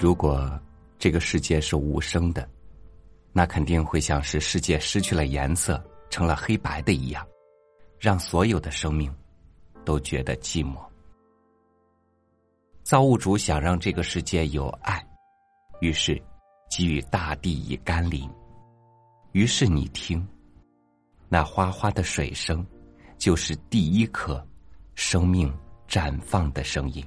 如果这个世界是无声的，那肯定会像是世界失去了颜色，成了黑白的一样，让所有的生命都觉得寂寞。造物主想让这个世界有爱，于是给予大地以甘霖。于是你听，那哗哗的水声，就是第一颗生命绽放的声音。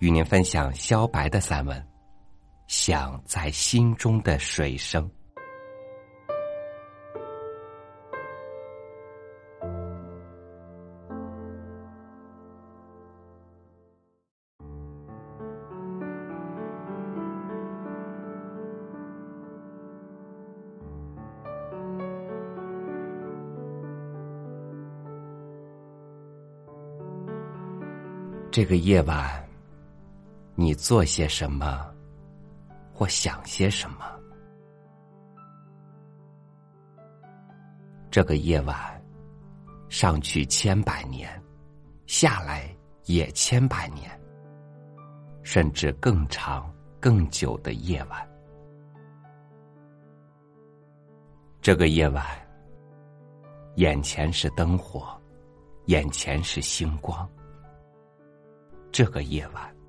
与您分享萧白的散文《想在心中的水声》。这个夜晚。你做些什么，或想些什么？这个夜晚，上去千百年，下来也千百年，甚至更长、更久的夜晚。这个夜晚，眼前是灯火，眼前是星光。这个夜晚。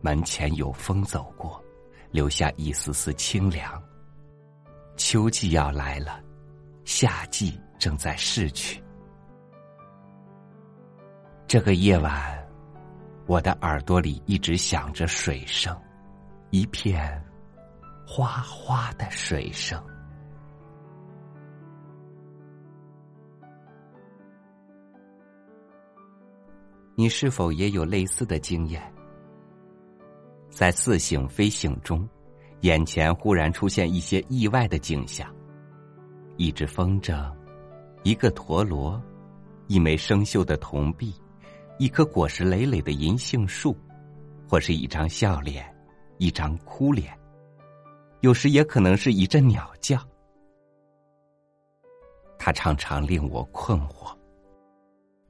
门前有风走过，留下一丝丝清凉。秋季要来了，夏季正在逝去。这个夜晚，我的耳朵里一直响着水声，一片哗哗的水声。你是否也有类似的经验？在似醒非醒中，眼前忽然出现一些意外的景象：一只风筝，一个陀螺，一枚生锈的铜币，一棵果实累累的银杏树，或是一张笑脸，一张哭脸。有时也可能是一阵鸟叫。它常常令我困惑，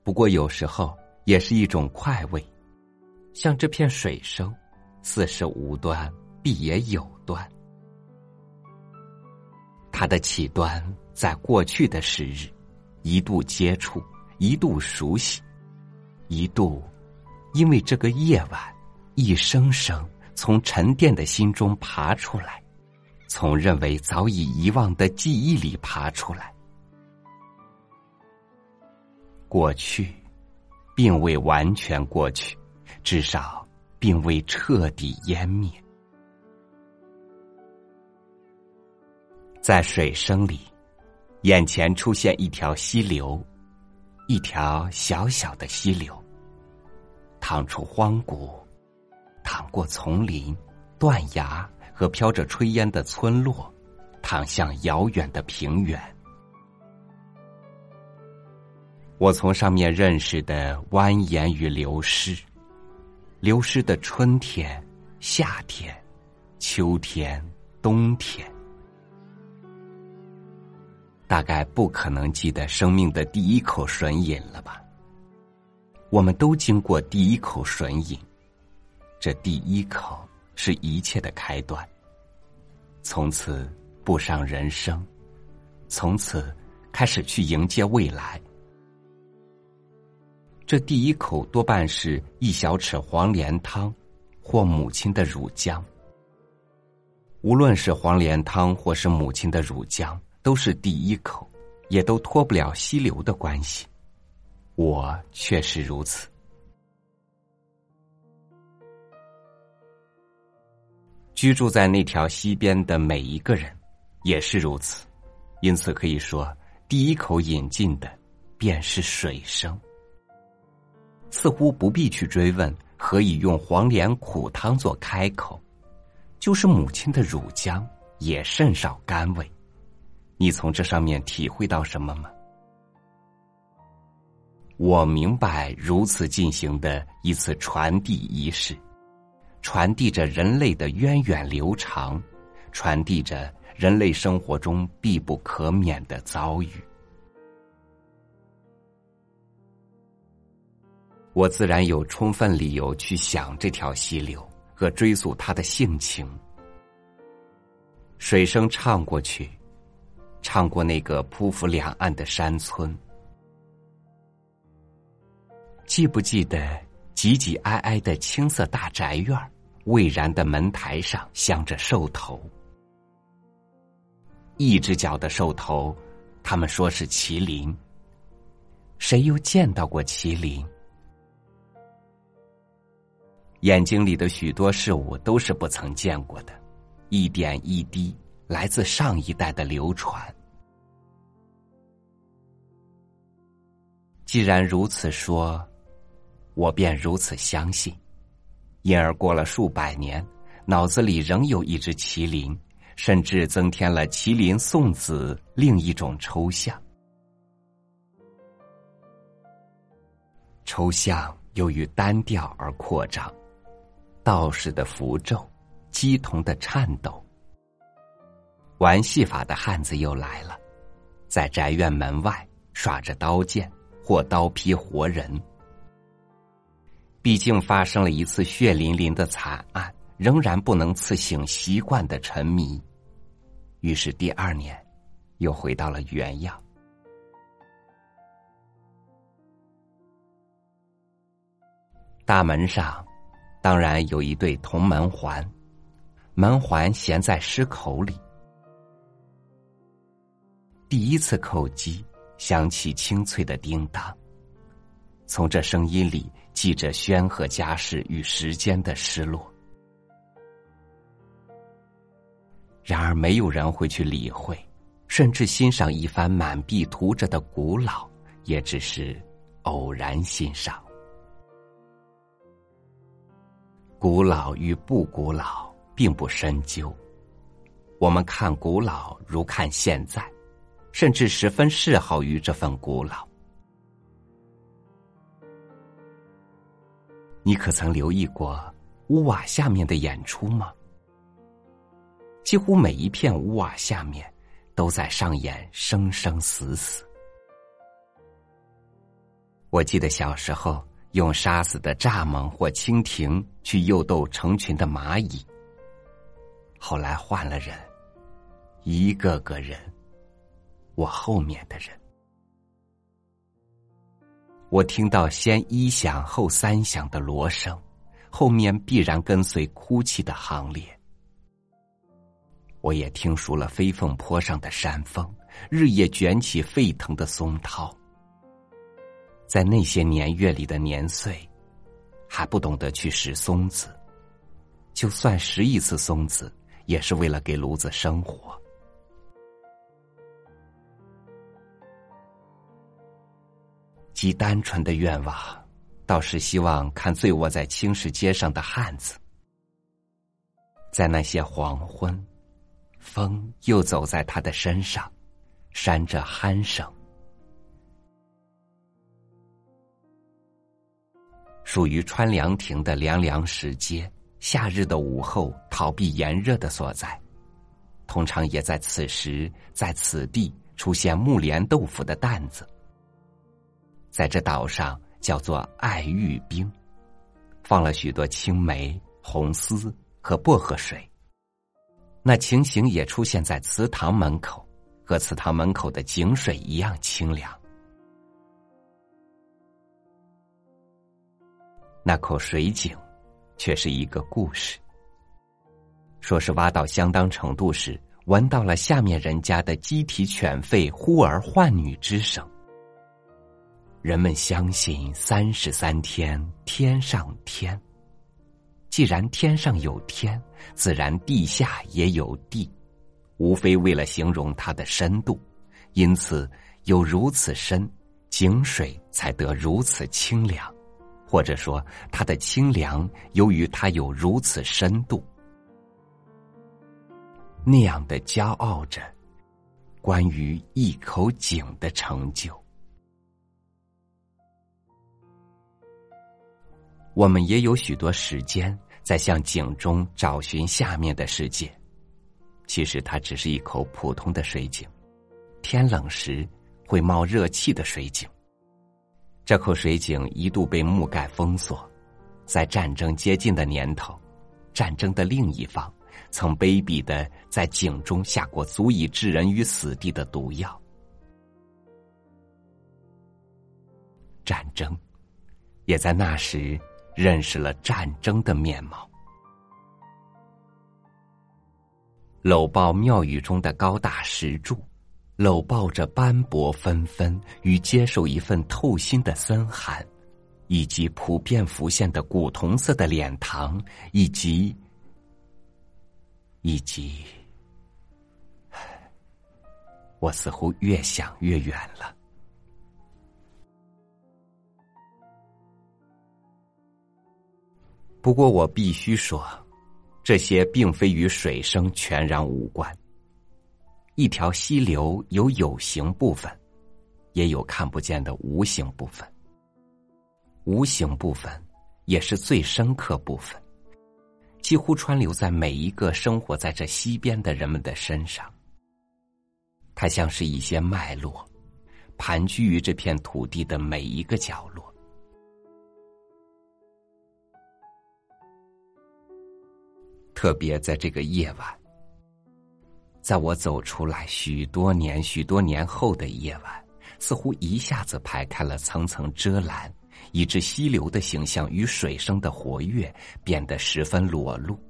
不过有时候也是一种快慰，像这片水声。似是无端，必也有端。它的起端在过去的时日，一度接触，一度熟悉，一度因为这个夜晚，一声声从沉淀的心中爬出来，从认为早已遗忘的记忆里爬出来。过去，并未完全过去，至少。并未彻底湮灭，在水声里，眼前出现一条溪流，一条小小的溪流，淌出荒谷，淌过丛林、断崖和飘着炊烟的村落，淌向遥远的平原。我从上面认识的蜿蜒与流失。流失的春天、夏天、秋天、冬天，大概不可能记得生命的第一口吮饮了吧？我们都经过第一口吮饮，这第一口是一切的开端。从此步上人生，从此开始去迎接未来。这第一口多半是一小匙黄连汤，或母亲的乳浆。无论是黄连汤或是母亲的乳浆，都是第一口，也都脱不了溪流的关系。我确实如此。居住在那条溪边的每一个人，也是如此。因此可以说，第一口饮进的，便是水声。似乎不必去追问何以用黄连苦汤做开口，就是母亲的乳浆也甚少甘味。你从这上面体会到什么吗？我明白如此进行的一次传递仪式，传递着人类的源远流长，传递着人类生活中必不可免的遭遇。我自然有充分理由去想这条溪流和追溯它的性情。水声唱过去，唱过那个匍匐两岸的山村。记不记得挤挤挨挨的青色大宅院蔚然的门台上镶着兽头，一只脚的兽头，他们说是麒麟。谁又见到过麒麟？眼睛里的许多事物都是不曾见过的，一点一滴来自上一代的流传。既然如此说。我便如此相信，因而过了数百年，脑子里仍有一只麒麟，甚至增添了麒麟送子另一种抽象。抽象由于单调而扩张，道士的符咒，鸡童的颤抖。玩戏法的汉子又来了，在宅院门外耍着刀剑或刀劈活人。毕竟发生了一次血淋淋的惨案，仍然不能刺醒习惯的沉迷。于是第二年，又回到了原样。大门上，当然有一对铜门环，门环衔在狮口里。第一次叩击，响起清脆的叮当。从这声音里。记着宣和家世与时间的失落，然而没有人会去理会，甚至欣赏一番满壁涂着的古老，也只是偶然欣赏。古老与不古老并不深究，我们看古老如看现在，甚至十分嗜好于这份古老。你可曾留意过屋瓦下面的演出吗？几乎每一片屋瓦下面都在上演生生死死。我记得小时候用杀死的蚱蜢或蜻蜓去诱逗成群的蚂蚁。后来换了人，一个个人，我后面的人。我听到先一响后三响的锣声，后面必然跟随哭泣的行列。我也听熟了飞凤坡上的山风，日夜卷起沸腾的松涛。在那些年月里的年岁，还不懂得去拾松子，就算拾一次松子，也是为了给炉子生火。极单纯的愿望，倒是希望看醉卧在青石街上的汉子，在那些黄昏，风又走在他的身上，扇着鼾声。属于穿凉亭的凉凉石阶，夏日的午后逃避炎热的所在，通常也在此时在此地出现木莲豆腐的担子。在这岛上叫做爱玉冰，放了许多青梅、红丝和薄荷水。那情形也出现在祠堂门口，和祠堂门口的井水一样清凉。那口水井，却是一个故事。说是挖到相当程度时，闻到了下面人家的鸡啼犬吠、呼儿唤女之声。人们相信三十三天，天上天。既然天上有天，自然地下也有地，无非为了形容它的深度。因此，有如此深，井水才得如此清凉，或者说，它的清凉由于它有如此深度，那样的骄傲着，关于一口井的成就。我们也有许多时间在向井中找寻下面的世界，其实它只是一口普通的水井，天冷时会冒热气的水井。这口水井一度被木盖封锁，在战争接近的年头，战争的另一方曾卑鄙的在井中下过足以置人于死地的毒药。战争，也在那时认识了战争的面貌。搂抱庙宇中的高大石柱。搂抱着斑驳纷纷与接受一份透心的森寒，以及普遍浮现的古铜色的脸庞，以及以及，我似乎越想越远了。不过我必须说，这些并非与水声全然无关。一条溪流有有形部分，也有看不见的无形部分。无形部分也是最深刻部分，几乎川流在每一个生活在这溪边的人们的身上。它像是一些脉络，盘踞于这片土地的每一个角落。特别在这个夜晚。在我走出来许多年、许多年后的夜晚，似乎一下子排开了层层遮拦，以致溪流的形象与水声的活跃变得十分裸露。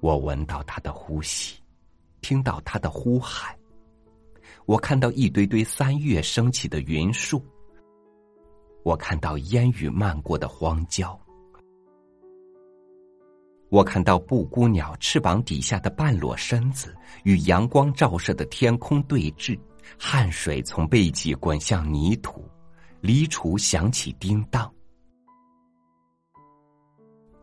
我闻到他的呼吸，听到他的呼喊，我看到一堆堆三月升起的云树，我看到烟雨漫过的荒郊。我看到布谷鸟翅膀底下的半裸身子与阳光照射的天空对峙，汗水从背脊滚向泥土，犁锄响起叮当。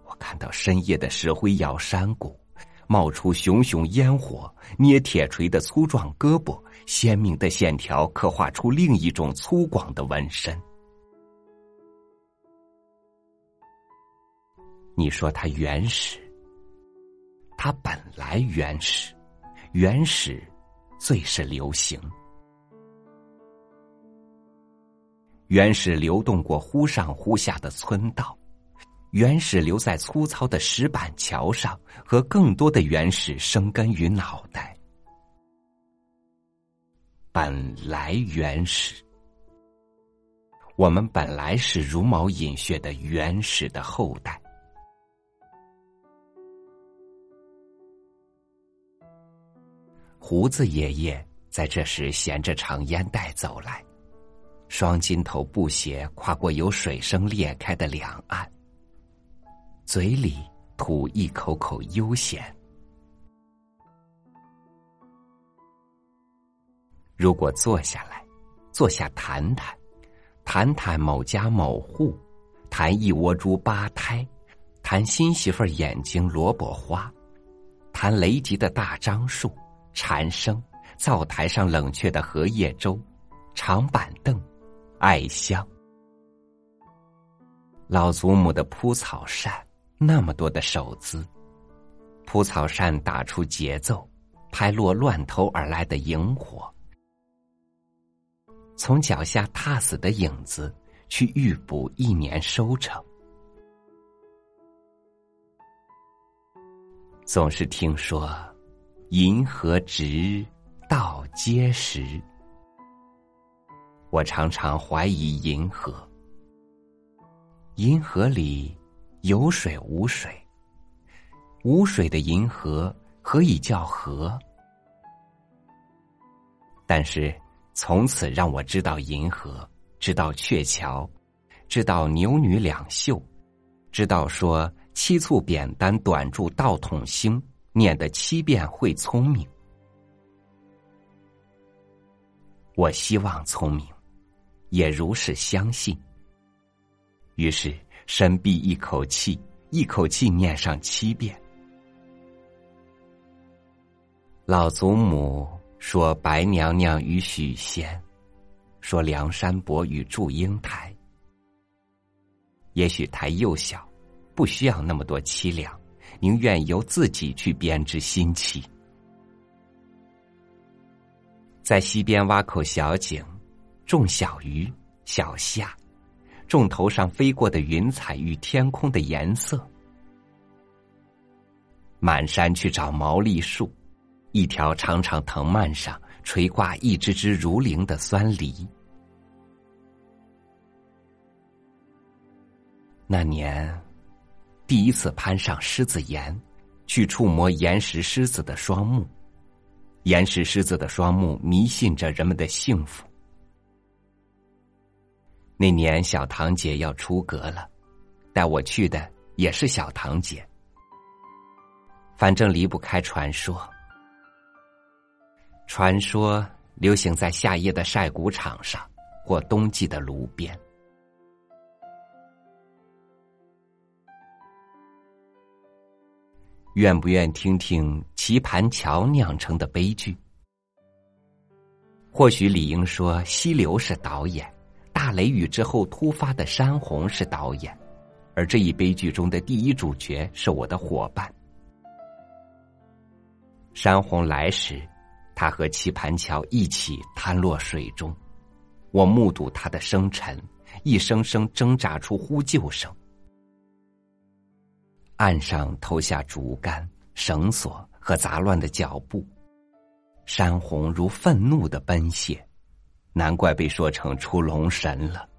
我看到深夜的石灰窑山谷，冒出熊熊烟火，捏铁锤的粗壮胳膊，鲜明的线条刻画出另一种粗犷的纹身。你说它原始，它本来原始，原始最是流行。原始流动过忽上忽下的村道，原始留在粗糙的石板桥上，和更多的原始生根于脑袋。本来原始，我们本来是茹毛饮血的原始的后代。胡子爷爷在这时衔着长烟袋走来，双金头布鞋跨过有水声裂开的两岸，嘴里吐一口口悠闲。如果坐下来，坐下谈谈，谈谈某家某户，谈一窝猪八胎，谈新媳妇眼睛萝卜花，谈雷吉的大樟树。蝉声，灶台上冷却的荷叶粥，长板凳，艾香，老祖母的铺草扇，那么多的手姿，铺草扇打出节奏，拍落乱投而来的萤火，从脚下踏死的影子，去预补一年收成。总是听说。银河直，到结实。我常常怀疑银河。银河里有水无水，无水的银河何以叫河？但是从此让我知道银河，知道鹊桥，知道牛女两袖，知道说七簇扁担短柱道统星。念的七遍会聪明，我希望聪明，也如是相信。于是深闭一口气，一口气念上七遍。老祖母说：“白娘娘与许仙，说梁山伯与祝英台。也许台幼小，不需要那么多凄凉。”宁愿由自己去编织新奇。在溪边挖口小井，种小鱼、小虾，种头上飞过的云彩与天空的颜色。满山去找毛栗树，一条长长藤蔓上垂挂一只只如铃的酸梨。那年，第一次攀上狮子岩，去触摸岩石狮子的双目。岩石狮子的双目迷信着人们的幸福。那年小堂姐要出阁了，带我去的也是小堂姐。反正离不开传说，传说流行在夏夜的晒谷场上，或冬季的炉边。愿不愿听听棋盘桥酿成的悲剧？或许理应说溪流是导演，大雷雨之后突发的山洪是导演，而这一悲剧中的第一主角是我的伙伴。山洪来时，他和棋盘桥一起瘫落水中，我目睹他的生沉，一声声挣扎出呼救声。岸上投下竹竿、绳索和杂乱的脚步，山洪如愤怒的奔泻，难怪被说成出龙神了。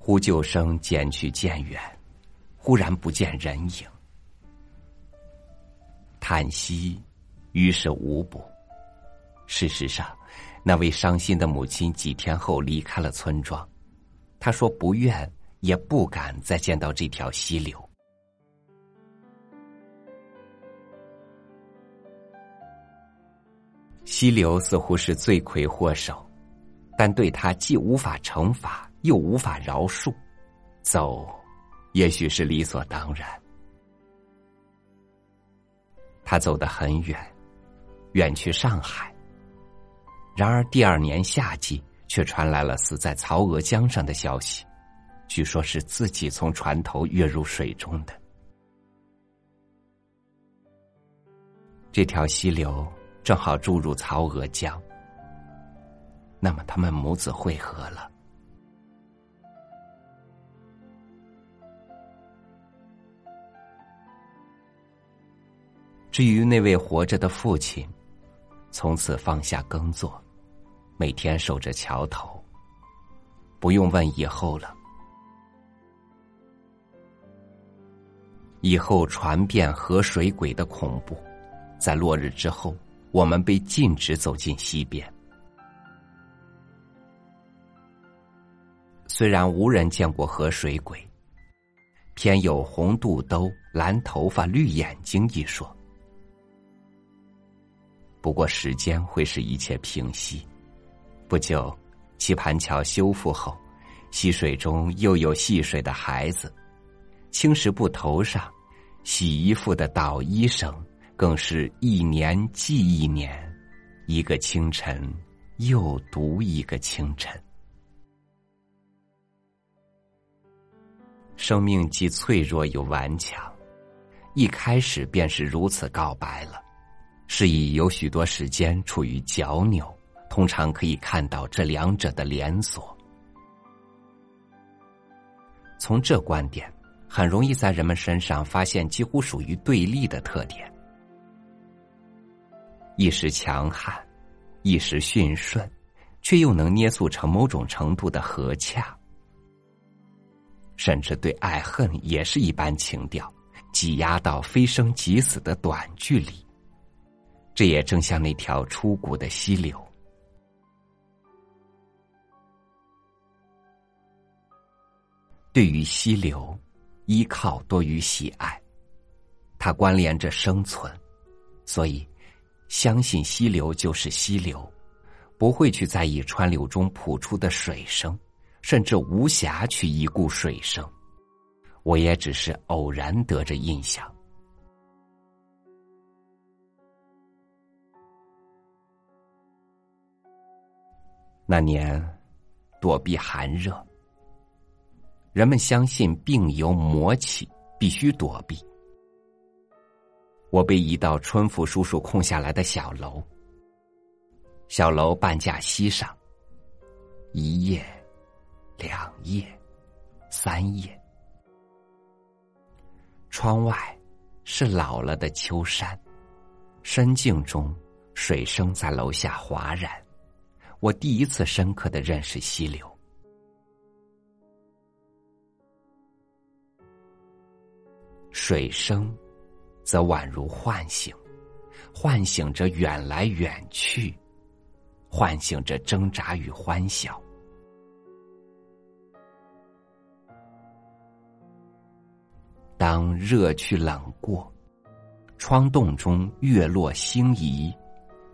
呼救声渐去渐远，忽然不见人影，叹息，于事无补。事实上，那位伤心的母亲几天后离开了村庄，她说不愿。也不敢再见到这条溪流。溪流似乎是罪魁祸首，但对他既无法惩罚，又无法饶恕。走，也许是理所当然。他走得很远，远去上海。然而第二年夏季，却传来了死在曹娥江上的消息。据说是自己从船头跃入水中的。这条溪流正好注入曹娥江，那么他们母子会合了。至于那位活着的父亲，从此放下耕作，每天守着桥头，不用问以后了。以后传遍河水鬼的恐怖，在落日之后，我们被禁止走进溪边。虽然无人见过河水鬼，偏有红肚兜、蓝头发、绿眼睛一说。不过时间会使一切平息。不久，棋盘桥修复后，溪水中又有戏水的孩子。青石布头上，洗衣服的捣衣声，更是一年记一年，一个清晨又读一个清晨。生命既脆弱又顽强，一开始便是如此告白了，是以有许多时间处于角扭，通常可以看到这两者的连锁。从这观点。很容易在人们身上发现几乎属于对立的特点：一时强悍，一时驯顺，却又能捏塑成某种程度的和洽。甚至对爱恨也是一般情调，挤压到非生即死的短距离。这也正像那条出谷的溪流。对于溪流。依靠多于喜爱，它关联着生存，所以相信溪流就是溪流，不会去在意川流中谱出的水声，甚至无暇去一顾水声。我也只是偶然得着印象。那年，躲避寒热。人们相信病由魔起，必须躲避。我被移到春福叔叔空下来的小楼。小楼半架西上，一夜，两夜，三夜。窗外是老了的秋山，深静中，水声在楼下哗然。我第一次深刻的认识溪流。水声，则宛如唤醒，唤醒着远来远去，唤醒着挣扎与欢笑。当热去冷过，窗洞中月落星移，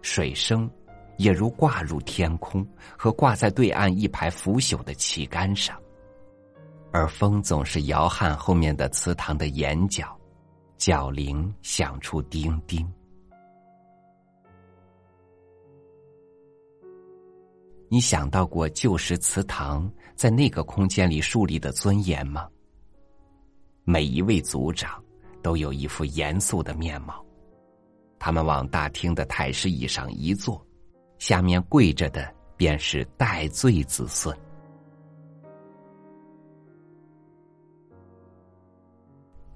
水声也如挂入天空，和挂在对岸一排腐朽的旗杆上。而风总是摇撼后面的祠堂的檐角，角铃响出叮叮。你想到过旧时祠堂在那个空间里树立的尊严吗？每一位族长都有一副严肃的面貌，他们往大厅的太师椅上一坐，下面跪着的便是戴罪子孙。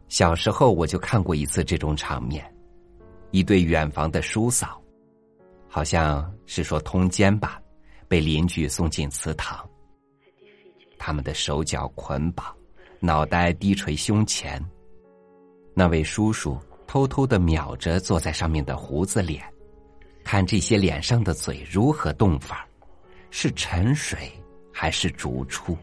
小时候我就看过一次这种场面，一对远房的叔嫂，好像是说通奸吧，被邻居送进祠堂。他们的手脚捆绑，脑袋低垂胸前。那位叔叔偷偷的瞄着坐在上面的胡子脸，看这些脸上的嘴如何动法，是沉水还是逐出？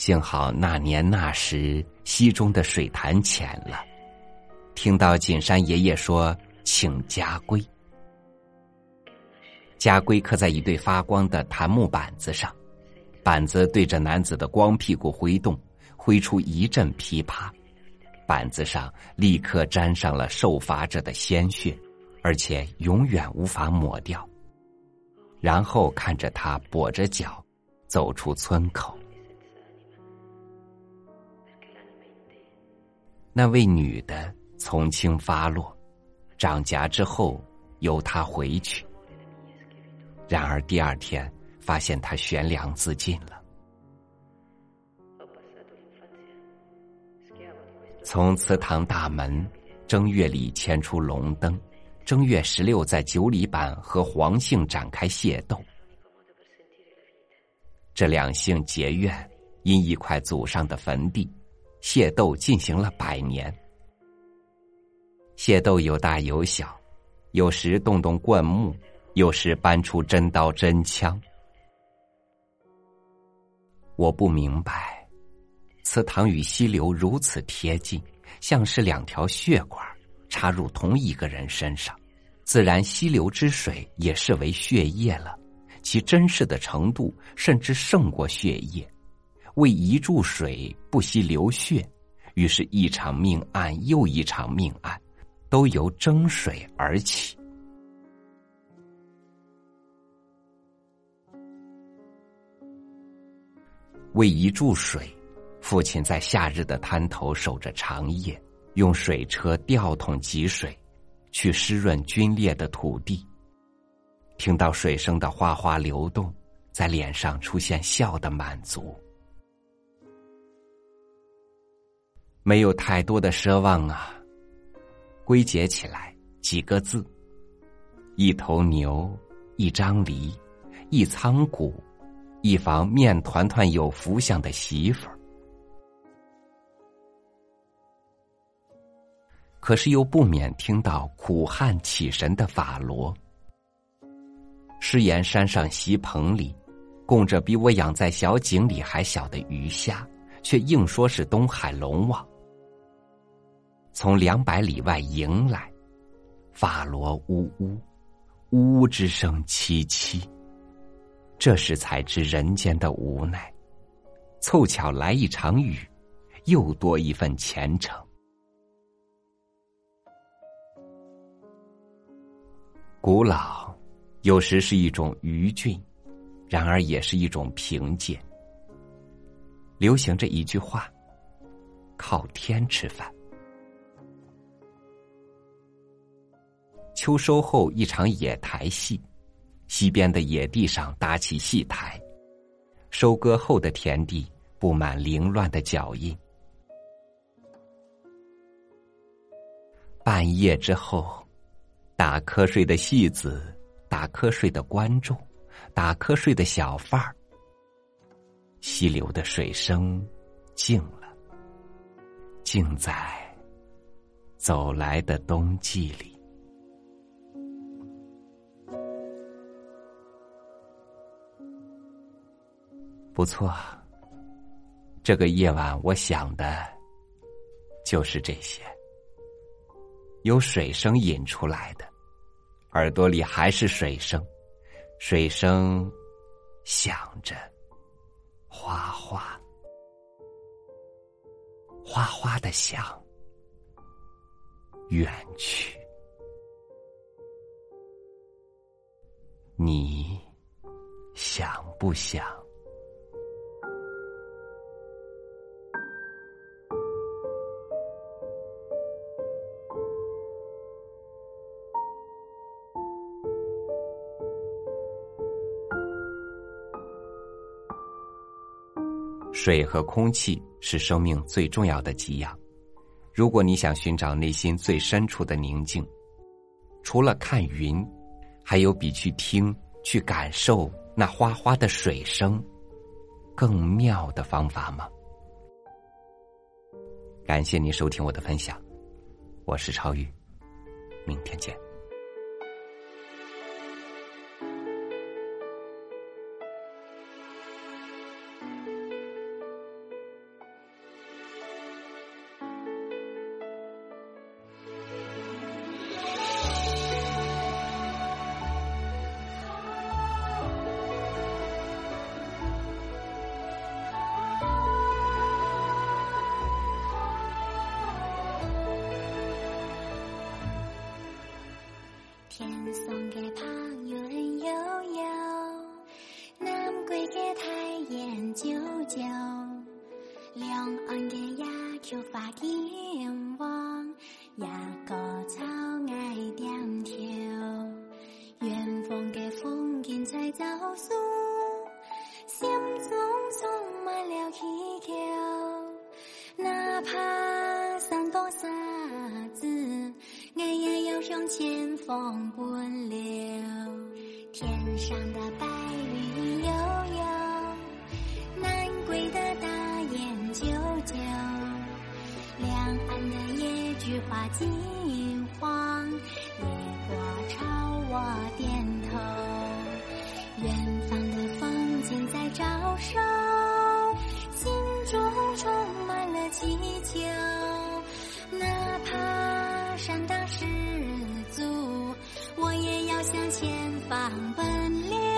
幸好那年那时溪中的水潭浅了，听到景山爷爷说请家规，家规刻在一对发光的檀木板子上，板子对着男子的光屁股挥动，挥出一阵噼啪，板子上立刻沾上了受罚者的鲜血，而且永远无法抹掉。然后看着他跛着脚走出村口。那位女的从轻发落，长颊之后由他回去。然而第二天发现她悬梁自尽了。从祠堂大门，正月里牵出龙灯，正月十六在九里坂和黄姓展开械斗。这两姓结怨，因一块祖上的坟地。械斗进行了百年，械斗有大有小，有时动动灌木，有时搬出真刀真枪。我不明白，祠堂与溪流如此贴近，像是两条血管插入同一个人身上，自然溪流之水也视为血液了，其真实的程度甚至胜过血液。为一注水不惜流血，于是，一场命案又一场命案，都由争水而起。为一注水，父亲在夏日的滩头守着长夜，用水车吊桶汲水，去湿润龟裂的土地。听到水声的哗哗流动，在脸上出现笑的满足。没有太多的奢望啊。归结起来几个字：一头牛，一张梨，一仓谷，一房面团团有福相的媳妇儿。可是又不免听到苦汉起神的法罗。誓言山上席棚里，供着比我养在小井里还小的鱼虾，却硬说是东海龙王。从两百里外迎来，法罗呜呜，呜呜之声凄凄。这时才知人间的无奈，凑巧来一场雨，又多一份虔诚。古老，有时是一种愚俊，然而也是一种凭借。流行着一句话：靠天吃饭。秋收后一场野台戏，西边的野地上搭起戏台，收割后的田地布满凌乱的脚印。半夜之后，打瞌睡的戏子，打瞌睡的观众，打瞌睡的小贩儿。溪流的水声静了，静在走来的冬季里。不错，这个夜晚我想的，就是这些。有水声引出来的，耳朵里还是水声，水声响着，哗哗，哗哗的响，远去。你想不想？水和空气是生命最重要的给养。如果你想寻找内心最深处的宁静，除了看云，还有比去听、去感受那哗哗的水声更妙的方法吗？感谢您收听我的分享，我是超宇，明天见。前方奔流，天上的白云悠悠，南归的大雁啾啾，两岸的野菊花金黄，野果朝我点头，远方的风景在招手，心中充满了祈求，哪怕山大。向前方奔流。